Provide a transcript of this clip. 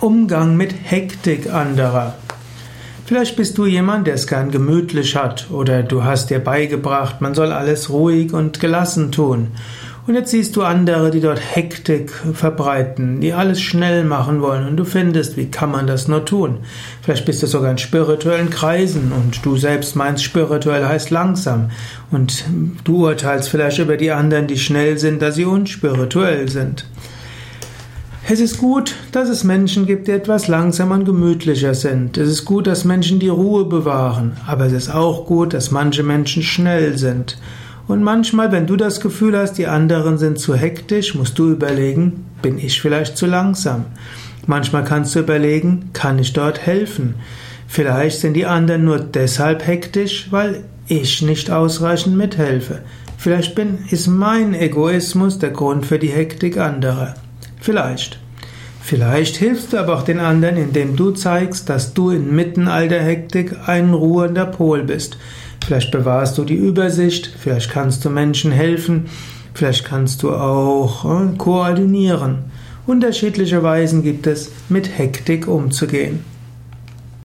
Umgang mit Hektik anderer. Vielleicht bist du jemand, der es gern gemütlich hat oder du hast dir beigebracht, man soll alles ruhig und gelassen tun. Und jetzt siehst du andere, die dort Hektik verbreiten, die alles schnell machen wollen und du findest, wie kann man das nur tun? Vielleicht bist du sogar in spirituellen Kreisen und du selbst meinst, spirituell heißt langsam und du urteilst vielleicht über die anderen, die schnell sind, dass sie unspirituell sind. Es ist gut, dass es Menschen gibt, die etwas langsamer und gemütlicher sind. Es ist gut, dass Menschen die Ruhe bewahren. Aber es ist auch gut, dass manche Menschen schnell sind. Und manchmal, wenn du das Gefühl hast, die anderen sind zu hektisch, musst du überlegen, bin ich vielleicht zu langsam? Manchmal kannst du überlegen, kann ich dort helfen? Vielleicht sind die anderen nur deshalb hektisch, weil ich nicht ausreichend mithelfe. Vielleicht bin, ist mein Egoismus der Grund für die Hektik anderer. Vielleicht. Vielleicht hilfst du aber auch den anderen, indem du zeigst, dass du inmitten all der Hektik ein ruhender Pol bist. Vielleicht bewahrst du die Übersicht, vielleicht kannst du Menschen helfen, vielleicht kannst du auch äh, koordinieren. Unterschiedliche Weisen gibt es, mit Hektik umzugehen.